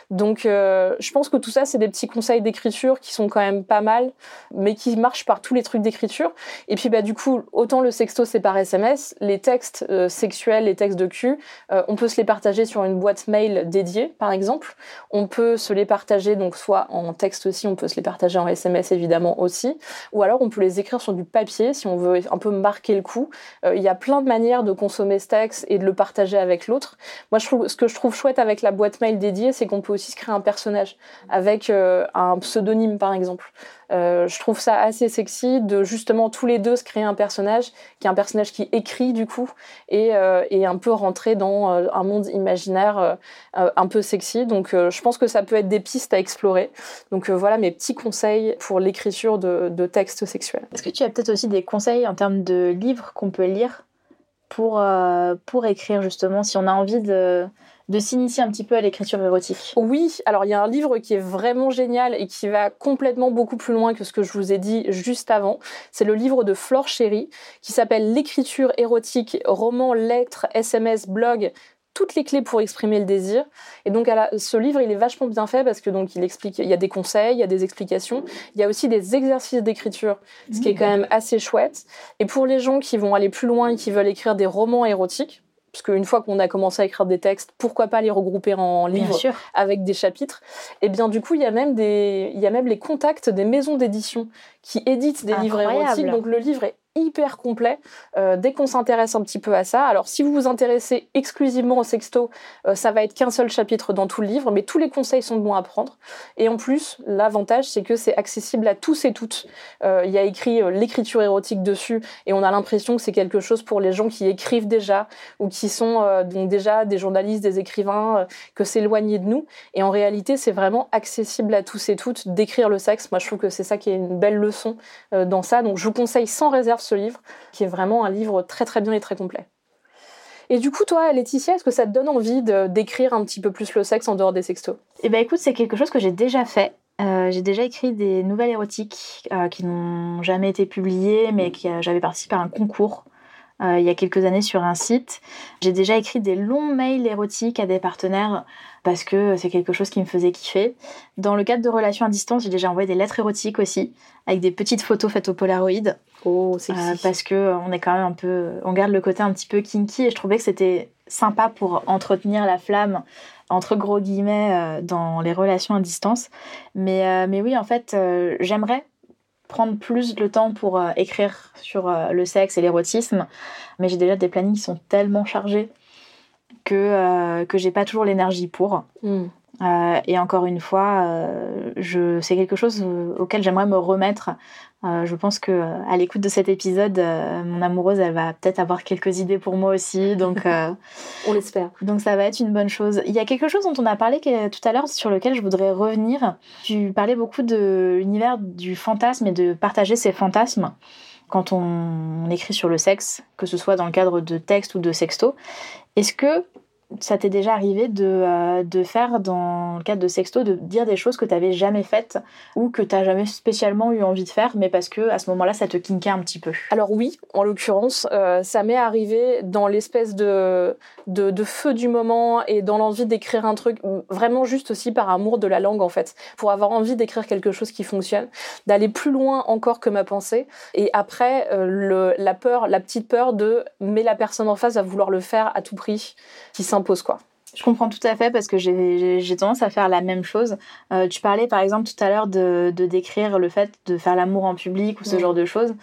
Donc, euh, je pense que tout ça, c'est des petits conseils d'écriture qui sont quand même pas mal, mais qui marchent par tous les trucs d'écriture. Et puis, bah, du coup, autant le sexto, c'est par SMS, les textes euh, sexuels, les textes de cul, euh, on peut se les partager sur une boîte mail dédiée, par exemple. On peut se les partager, donc soit en texte aussi, on peut se les partager en SMS évidemment aussi, ou alors on peut les écrire sur du papier si on veut un peu marquer le coup. Euh, Il y a plein de manières de consommer ce texte et de le partager avec l'autre. Moi, je trouve, ce que je trouve chouette avec la boîte mail dédiée, c'est qu'on peut aussi se créer un personnage avec euh, un pseudonyme, par exemple. Euh, je trouve ça assez sexy de justement tous les deux se créer un personnage qui est un personnage qui écrit du coup et, euh, un peu rentrer dans euh, un monde imaginaire un peu sexy. Donc je pense que ça peut être des pistes à explorer. Donc voilà mes petits conseils pour l'écriture de, textes sexuels. Est-ce que tu as peut-être aussi des conseils en termes de livres qu'on peut lire pour écrire justement si on a envie de de s'initier un petit peu à l'écriture érotique Oui, alors il y a un livre qui est vraiment génial et qui va complètement beaucoup plus loin que ce que je vous ai dit juste avant. C'est le livre de Flore Chéry qui s'appelle L'écriture érotique, roman, lettres, SMS, blog, toutes les clés pour exprimer le désir. Et donc, ce livre, il est vachement bien fait parce que donc il explique, il y a des conseils, il y a des explications, il y a aussi des exercices d'écriture, ce qui est mmh. quand même assez chouette. Et pour les gens qui vont aller plus loin et qui veulent écrire des romans érotiques, parce qu'une fois qu'on a commencé à écrire des textes, pourquoi pas les regrouper en livres avec des chapitres? Et eh bien du coup, il y a même des, il y a même les contacts des maisons d'édition qui éditent des livres érotiques. Donc le livre est hyper complet euh, dès qu'on s'intéresse un petit peu à ça. Alors si vous vous intéressez exclusivement au sexto, euh, ça va être qu'un seul chapitre dans tout le livre, mais tous les conseils sont bons à prendre. Et en plus, l'avantage c'est que c'est accessible à tous et toutes. Euh, il y a écrit l'écriture érotique dessus et on a l'impression que c'est quelque chose pour les gens qui écrivent déjà ou qui sont donc déjà des journalistes, des écrivains, que c'est éloigné de nous. Et en réalité, c'est vraiment accessible à tous et toutes d'écrire le sexe. Moi, je trouve que c'est ça qui est une belle leçon dans ça. Donc je vous conseille sans réserve ce livre, qui est vraiment un livre très très bien et très complet. Et du coup, toi, Laetitia, est-ce que ça te donne envie d'écrire un petit peu plus le sexe en dehors des sextos? Eh ben, écoute, c'est quelque chose que j'ai déjà fait. Euh, j'ai déjà écrit des nouvelles érotiques euh, qui n'ont jamais été publiées, mais qui euh, j'avais participé à un concours il y a quelques années sur un site. J'ai déjà écrit des longs mails érotiques à des partenaires parce que c'est quelque chose qui me faisait kiffer. Dans le cadre de relations à distance, j'ai déjà envoyé des lettres érotiques aussi, avec des petites photos faites au Polaroid. Oh, c'est euh, Parce que euh, on est quand même un peu, on garde le côté un petit peu kinky et je trouvais que c'était sympa pour entretenir la flamme entre gros guillemets euh, dans les relations à distance. Mais, mais oui, en fait, j'aimerais prendre plus le temps pour écrire sur le sexe et l'érotisme, mais j'ai déjà des plannings qui sont tellement chargés que, euh, que j'ai pas toujours l'énergie pour. Hmm. Euh, et encore une fois, euh, je, c'est quelque chose auquel j'aimerais me remettre. je pense que à l'écoute de cet épisode, mon amoureuse, elle va peut-être avoir quelques idées pour moi aussi. Donc, [LAUGHS] on l'espère. Donc ça va être une bonne chose. Il y a quelque chose dont on a parlé tout à l'heure sur lequel je voudrais revenir. Tu parlais beaucoup de l'univers du fantasme et de partager ses fantasmes quand on écrit sur le sexe, que ce soit dans le cadre de texte ou de sexto. Est-ce que ça t'est déjà arrivé de, euh, de, faire, dans le cadre de sexto, de dire des choses que tu n'avais jamais faites ou que tu n'as jamais spécialement eu envie de faire, mais parce que à ce moment-là, ça te kinkait un petit peu? Alors oui, en l'occurrence, euh, ça m'est arrivé dans l'espèce de, de, feu du moment et dans l'envie d'écrire un truc, vraiment juste aussi par amour de la langue en fait, pour avoir envie d'écrire quelque chose qui fonctionne, d'aller plus loin encore que ma pensée. Et après, euh, le, la peur, la petite peur de mais la personne en face va vouloir le faire à tout prix, qui quoi. Je comprends tout à fait parce que j'ai tendance à faire la même chose. Euh, tu parlais par exemple tout à l'heure de, décrire le fait de faire l'amour en public ou ce genre de choses.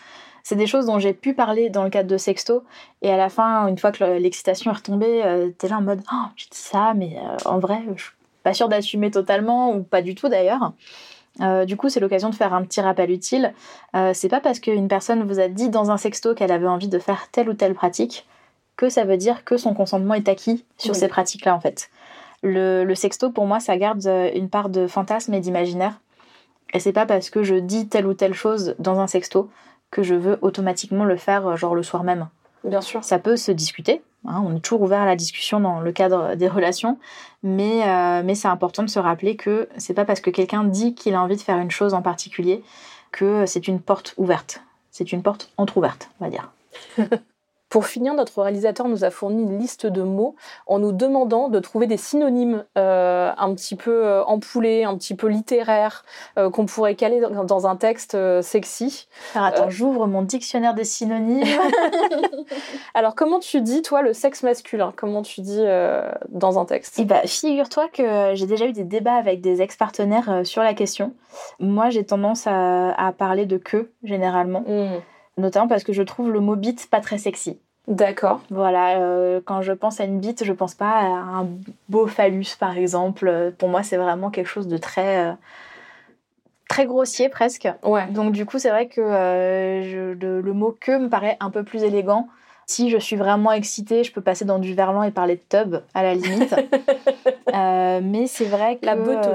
C'est des choses dont j'ai pu parler dans le cadre de sexto. Et à la fin, une fois que l'excitation est retombée, euh, t'es là en mode oh, j'ai dit ça, mais euh, en vrai, je suis pas sûre d'assumer totalement ou pas du tout d'ailleurs. du coup, c'est l'occasion de faire un petit rappel utile. c'est pas parce qu'une personne vous a dit dans un sexto qu'elle avait envie de faire telle ou telle pratique que ça veut dire que son consentement est acquis sur ces pratiques-là, en fait. Le, sexto, pour moi, ça garde euh, une part de fantasme et d'imaginaire. Et c'est pas parce que je dis telle ou telle chose dans un sexto que je veux automatiquement le faire, euh, genre le soir même. Bien sûr. Ça peut se discuter. Hein, on est toujours ouvert à la discussion dans le cadre des relations, mais, euh, mais c'est important de se rappeler que c'est pas parce que quelqu'un dit qu'il a envie de faire une chose en particulier que c'est une porte ouverte. C'est une porte entr'ouverte, on va dire. [LAUGHS] Pour finir, notre réalisateur nous a fourni une liste de mots en nous demandant de trouver des synonymes euh, un petit peu euh, empoulés, un petit peu littéraires, euh, qu'on pourrait caler dans, un texte sexy. Alors attends, j'ouvre mon dictionnaire des synonymes. [LAUGHS] Alors comment tu dis, toi, le sexe masculin? Comment tu dis dans un texte? Eh bah, figure-toi que j'ai déjà eu des débats avec des ex-partenaires sur la question. Moi, j'ai tendance à, parler de que, généralement. Mmh notamment parce que je trouve le mot bite pas très sexy. D'accord. Voilà, euh, quand je pense à une bite, je pense pas à un beau phallus par exemple. Pour moi, c'est vraiment quelque chose de très. Euh, très grossier presque. Ouais. Donc du coup, c'est vrai que euh, je- le, le mot que me paraît un peu plus élégant. Si je suis vraiment excitée, je peux passer dans du verlan et parler de tub à la limite. [LAUGHS] Mais c'est vrai que La beuteux.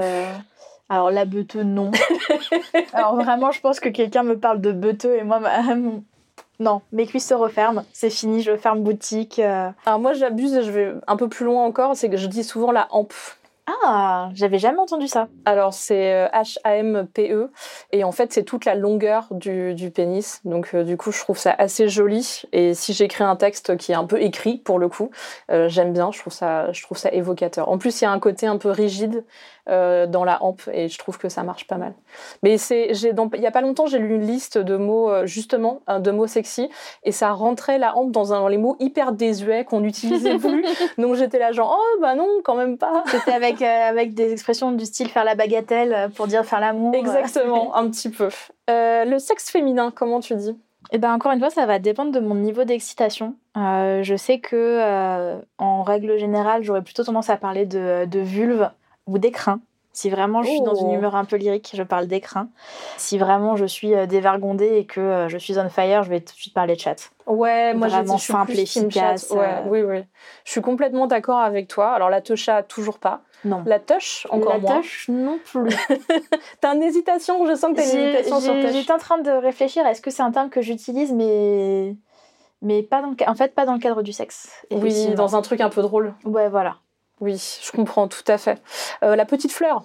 Euh, alors la beuteux non. [LAUGHS] alors vraiment, je pense que quelqu'un me parle de beuteux et moi, ma- [LAUGHS] non, mes cuisses se referment. C'est fini, je ferme boutique. euh. Alors moi j'abuse et je vais un peu plus loin encore, c'est que je dis souvent la hampe. Ah, j'avais jamais entendu ça. Alors c'est euh, H-A-M-P-E et en fait c'est toute la longueur du, du pénis. Donc euh, du coup je trouve ça assez joli et si j'écris un texte qui est un peu écrit pour le coup, euh, j'aime bien, je trouve, ça, je trouve ça évocateur. En plus il y a un côté un peu rigide euh, dans la hampe et je trouve que ça marche pas mal. Mais c'est, j'ai il y a pas longtemps j'ai lu une liste de mots euh, justement, euh, de mots sexy et ça rentrait la hampe dans, un, dans les mots hyper désuets qu'on n'utilisait plus. [LAUGHS] Donc j'étais là genre oh bah non quand même pas. C'était avec, euh, avec des expressions du style faire la bagatelle pour dire faire l'amour. Exactement, [LAUGHS] un petit peu. Euh, le sexe féminin, comment tu dis? Et ben encore une fois, ça va dépendre de mon niveau d'excitation. Euh, je sais que euh, en règle générale, j'aurais plutôt tendance à parler de, de vulve ou d'écrin. Si vraiment je suis dans Oh. une humeur un peu lyrique, je parle d'écrin. Si vraiment je suis euh, dévergondée et que euh, je suis on fire, je vais tout de suite parler de chat. Ouais, moi j'ai Vraiment dit je suis simple, team efficace, chat. Ouais, euh. oui, oui. Je suis complètement d'accord avec toi. Alors la toucha, toujours pas. Non. La touche, encore La moins. tâche non plus. [LAUGHS] T'as une hésitation, je sens que t'as une hésitation sur touche. J'étais en train de réfléchir, est-ce que c'est un terme que j'utilise, mais mais pas dans le en fait pas dans le cadre du sexe. Oui, dans un truc un peu drôle. Ouais, voilà. Oui, je comprends tout à fait. Euh, la petite fleur.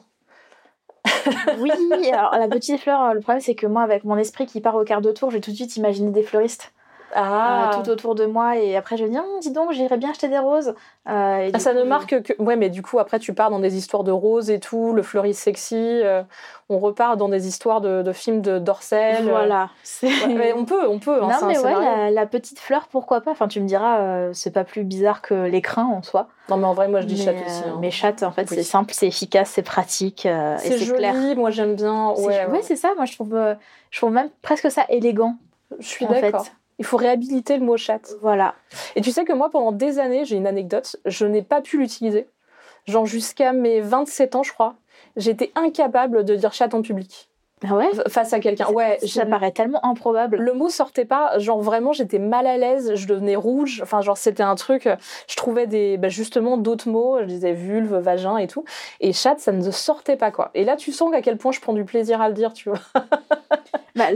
Oui, alors la petite fleur, le problème c'est que moi, avec mon esprit qui part au quart de tour, j'ai tout de suite imaginé des fleuristes Ah, euh, tout autour de moi et après je vais dire, Hum, dis donc, j'irais bien acheter des roses. Euh, Ah, ça coup, ne marque que. Ouais, mais du coup, après, tu pars dans des histoires de roses et tout, le fleuriste sexy. euh, on repart dans des histoires de, de films de Dorcel. Voilà. Ouais, mais on peut, on peut. hein, non mais ouais, la, la petite fleur, pourquoi pas? Enfin, tu me diras, c'est pas plus bizarre que l'écrin en soi. Non, mais en vrai, moi, je dis mais, chat euh, aussi. hein. Mais chat, en fait, Oui. c'est simple, c'est efficace, c'est pratique et C'est c'est joli, clair. moi j'aime bien. Ouais, ouais, c'est ça. Moi, je trouve, je trouve même presque ça élégant. je suis d'accord. Il faut réhabiliter le mot chat. Voilà. Et tu sais que moi, pendant des années, j'ai une anecdote, je n'ai pas pu l'utiliser. Genre jusqu'à mes 27 ans, je crois, j'étais incapable de dire chat en public Ah ouais? face à quelqu'un. Ouais, ça paraît tellement improbable. le mot sortait pas, genre vraiment j'étais mal à l'aise, je devenais rouge, enfin genre c'était un truc, je trouvais des, bah, justement d'autres mots, je disais vulve, vagin et tout, et chat ça ne sortait pas quoi. Et là tu sens à quel point je prends du plaisir à le dire, tu vois. [LAUGHS] Bah,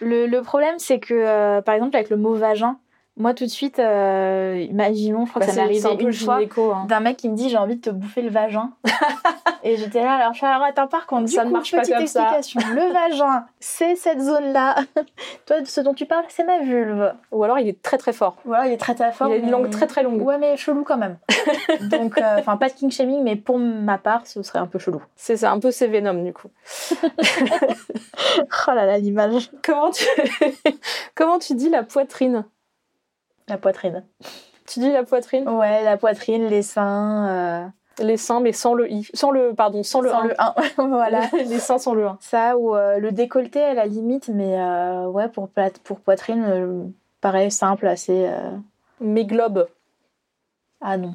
le- le problème, c'est que, euh, par exemple, avec le mot vagin, moi, tout de suite, euh, imaginons, je crois Bah, que ça m'est arrivé une fois, hein. d'un mec qui me dit j'ai envie de te bouffer le vagin. [LAUGHS] et j'étais là, alors je fais alors attends, par contre, du Ça ne coup, marche pas comme ça. explication. Le vagin, c'est cette zone-là. [LAUGHS] Toi, ce dont tu parles, c'est ma vulve. Ou alors il est très très fort. Voilà, il est très très fort. il a une mais- langue très très longue. Ouais, mais chelou quand même. [LAUGHS] Donc, euh, enfin, pas de king shaming, mais pour ma part, ce serait un peu chelou. C'est ça, un peu c'est Venom du coup. Oh là là, l'image. Comment tu, comment tu dis la poitrine? La poitrine. Tu dis la poitrine? Ouais, la poitrine, les seins. euh, Les seins mais sans le i, sans le pardon, sans le sans 1. le 1. [LAUGHS] voilà. [LAUGHS] Les seins sans le 1. Ça ou euh, le décolleté à la limite, mais euh, ouais, pour, pour poitrine, pareil, simple, assez. Mes globes. Ah non.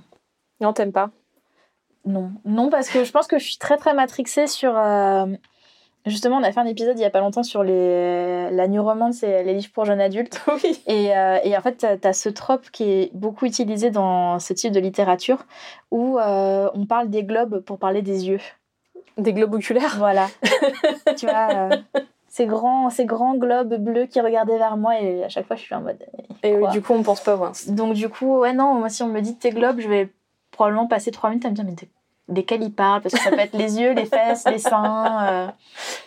Non, t'aimes pas? Non. Non, parce que je pense que je suis très très matrixée sur. Justement, on a fait un épisode il y a pas longtemps sur les... la new romance et les livres pour jeunes adultes. [LAUGHS] Oui. Et, euh, et en fait, tu as, ce trope qui est beaucoup utilisé dans ce type de littérature où euh, on parle des globes pour parler des yeux. Des globes oculaires Voilà. [LAUGHS] tu vois, euh, ces, grands, ces grands globes bleus qui regardaient vers moi et à chaque fois, je suis en mode. Et oui, du coup, on pense pas voir. Donc, du coup, ouais, non, moi, si on me dit tes globes, je vais probablement passer trois minutes à me dire, mais de- desquels il parle Parce que ça peut être les yeux, les fesses, les seins. euh.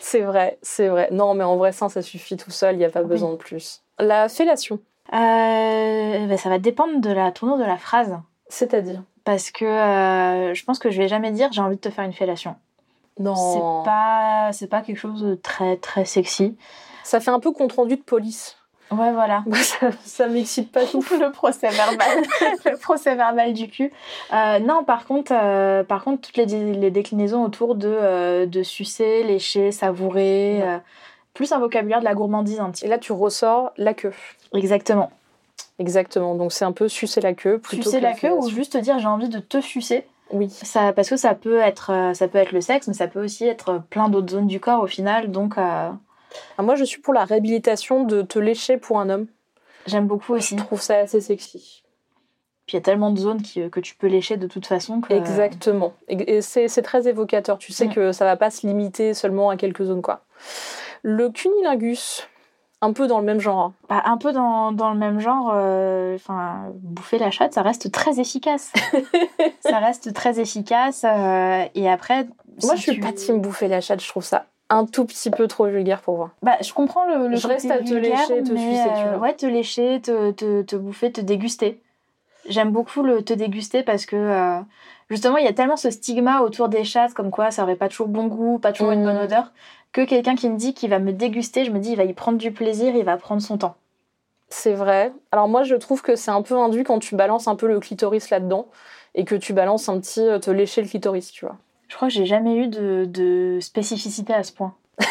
C'est vrai, c'est vrai. Non, mais en vrai, ça, ça suffit tout seul, il n'y a pas Oui. besoin de plus. La fellation, Euh, ben, ça va dépendre de la tournure de la phrase. c'est-à-dire? Parce que euh, je pense que je vais jamais dire j'ai envie de te faire une fellation. Non. C'est pas, c'est pas quelque chose de très très sexy. Ça fait un peu compte-rendu de police. Ouais, voilà. [LAUGHS] Moi, ça, ça m'excite pas tout. le procès verbal, [LAUGHS] le procès verbal du cul. Euh, non, par contre, euh, par contre, toutes les, les déclinaisons autour de, euh, de sucer, lécher, savourer, Ouais. plus un vocabulaire de la gourmandise un petit Et là, tu ressors la queue. Exactement. Exactement. Donc, c'est un peu sucer la queue plutôt Sucer que la queue ou juste dire j'ai envie de te sucer. Oui. Ça, parce que ça peut être, ça peut être le sexe, mais ça peut aussi être plein d'autres zones du corps au final. Donc, euh, Ah, moi, je suis pour la réhabilitation de te lécher pour un homme. j'aime beaucoup aussi. Je trouve ça assez sexy. Puis il y a tellement de zones qui- que tu peux lécher de toute façon que. Exactement. Et, c'est très évocateur. Tu sais que ça va pas se limiter seulement à quelques zones, quoi. Le cunilingus, un peu dans le même genre. hein. Bah, un peu dans, dans le même genre, euh, bouffer la chatte, ça reste très efficace. [LAUGHS] ça reste très efficace. euh, et après. Moi, si je suis tu- pas team bouffer la chatte. Je trouve ça un tout petit peu trop vulgaire pour moi. Bah, je comprends le, le Je côté reste à te vulgaire, lécher, te mais, sucer, tu euh, vois. ouais, te lécher, te, te, te bouffer, te déguster. J'aime beaucoup le te déguster parce que euh, justement, il y a tellement ce stigma autour des chattes, comme quoi ça aurait pas toujours bon goût, pas toujours une bonne odeur, que quelqu'un qui me dit qu'il va me déguster, je me dis il va y prendre du plaisir, il va prendre son temps. C'est vrai. Alors moi, je trouve que c'est un peu induit quand tu balances un peu le clitoris là-dedans et que tu balances un petit euh, te lécher le clitoris, tu vois. Je crois que j'ai jamais eu de, de spécificité à ce point. [LAUGHS]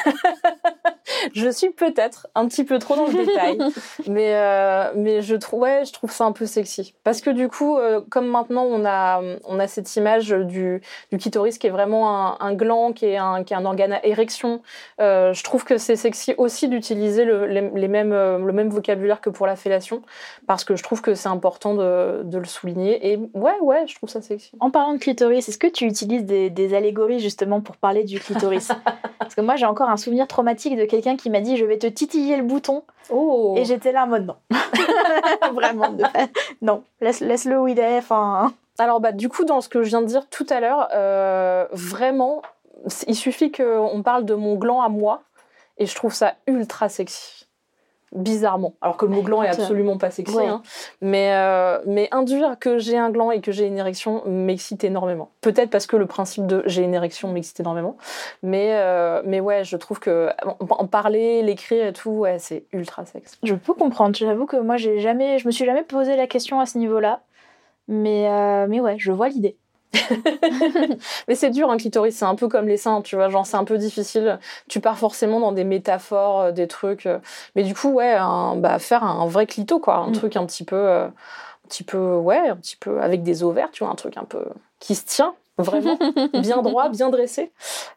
Je suis peut-être un petit peu trop dans le détail, [LAUGHS] mais euh, mais je trouve ouais, je trouve ça un peu sexy. Parce que du coup, euh, comme maintenant on a on a cette image du du clitoris qui est vraiment un, un gland, qui est un qui est un organe à érection, euh, je trouve que c'est sexy aussi d'utiliser le, les, les mêmes le même vocabulaire que pour la fellation parce que je trouve que c'est important de de le souligner. Et ouais ouais, je trouve ça sexy. En parlant de clitoris, est-ce que tu utilises des, des allégories justement pour parler du clitoris? [LAUGHS] Parce que moi j'ai encore un souvenir traumatique de quelqu'un qui m'a dit je vais te titiller le bouton Oh. et j'étais là en mode non. [LAUGHS] [LAUGHS] Vraiment, de non, laisse, laisse-le où il est. Enfin, Alors bah du coup dans ce que je viens de dire tout à l'heure, euh, vraiment, il suffit qu'on parle de mon gland à moi et je trouve ça ultra sexy. Bizarrement. Alors que le mot gland est écoute, absolument pas sexy. ouais. hein. Mais, euh, mais induire que j'ai un gland et que j'ai une érection m'excite énormément. Peut-être parce que le principe de j'ai une érection m'excite énormément. Mais, euh, mais ouais, je trouve que en, parler, l'écrire et tout, ouais, c'est ultra sexy. je peux comprendre. J'avoue que moi j'ai jamais, je me suis jamais posé la question à ce niveau-là. Mais, euh, mais ouais, je vois l'idée. [LAUGHS] Mais c'est dur, un clitoris, c'est un peu comme les seins, tu vois, genre c'est un peu difficile. Tu pars forcément dans des métaphores, euh, des trucs. euh, Mais du coup, ouais, un- bah, faire un vrai clito, quoi, un Mm. truc un petit peu, euh, un petit peu, ouais, un petit peu avec des os verts, tu vois, un truc un peu qui se tient. Vraiment, [LAUGHS] bien droit, bien dressé.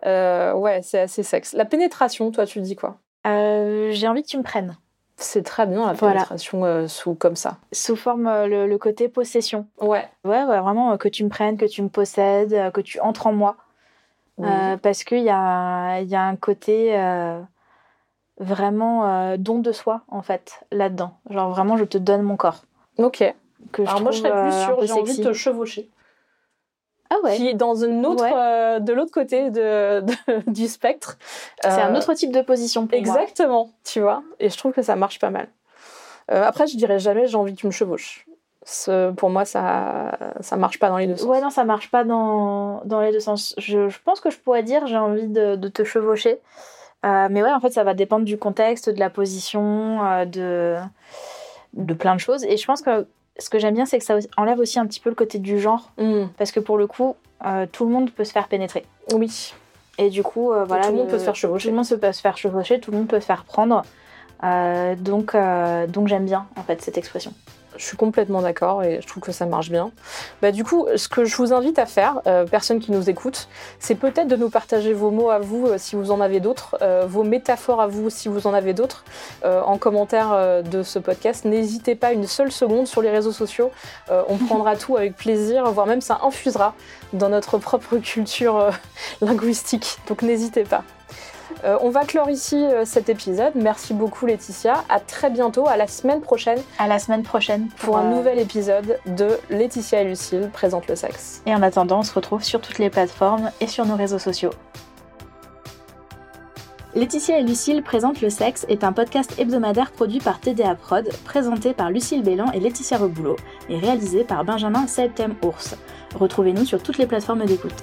Euh, ouais, c'est assez sexe. La pénétration, toi, tu dis quoi? Euh, j'ai envie que tu me prennes. C'est très bien la Voilà. pénétration euh, sous comme ça. Sous forme euh, le, le côté possession. Ouais. Ouais, ouais, vraiment euh, que tu me prennes, que tu me possèdes, que tu entres en moi. Oui. Parce qu'il y a, y a un côté vraiment don de soi, en fait, là-dedans. Genre vraiment, je te donne mon corps. Ok. Que Alors moi, je serais plus sûre, j'ai envie de te chevaucher. Ah ouais, qui est dans une autre, Ouais. euh, de l'autre côté de, de- [LAUGHS] du spectre. c'est un Euh, autre type de position pour moi. Exactement, tu vois. Et je trouve que ça marche pas mal. Euh, après, je dirais jamais j'ai envie que tu me chevauches. Ce- pour moi, ça ça marche pas dans les deux sens. Ouais, non, ça marche pas dans, dans les deux sens. Je, je pense que je pourrais dire j'ai envie de, de te chevaucher. Mais ouais, en fait, ça va dépendre du contexte, de la position, de, de plein de choses. Et je pense que ce que j'aime bien, c'est que ça enlève aussi un petit peu le côté du genre. Mm. Parce que pour le coup, euh, tout le monde peut se faire pénétrer. Oui. Et du coup, euh, voilà. tout le monde peut se faire Tout chevaucher. le monde peut se faire chevaucher, tout le monde peut se faire prendre. Euh, donc, donc j'aime bien, en fait, cette expression. Je suis complètement d'accord et je trouve que ça marche bien. Bah, du coup, ce que je vous invite à faire, euh, personne qui nous écoute, c'est peut-être de nous partager vos mots à vous euh, si vous en avez d'autres, euh, vos métaphores à vous si vous en avez d'autres, euh, en commentaire euh, de ce podcast. N'hésitez pas une seule seconde sur les réseaux sociaux. On prendra tout avec plaisir, voire même ça infusera dans notre propre culture [LAUGHS] linguistique. Donc n'hésitez pas. Euh, on va clore ici euh, cet épisode. Merci beaucoup Laetitia. À très bientôt, à la semaine prochaine À la semaine prochaine pour un euh, nouvel épisode de Laetitia et Lucille présentent le sexe. Et en attendant, on se retrouve sur toutes les plateformes et sur nos réseaux sociaux. Laetitia et Lucille présentent le sexe est un podcast hebdomadaire produit par TDA Prod, présenté par Lucille Bélan et Laetitia Reboulot, et réalisé par Benjamin Septem Ours. Retrouvez-nous sur toutes les plateformes d'écoute.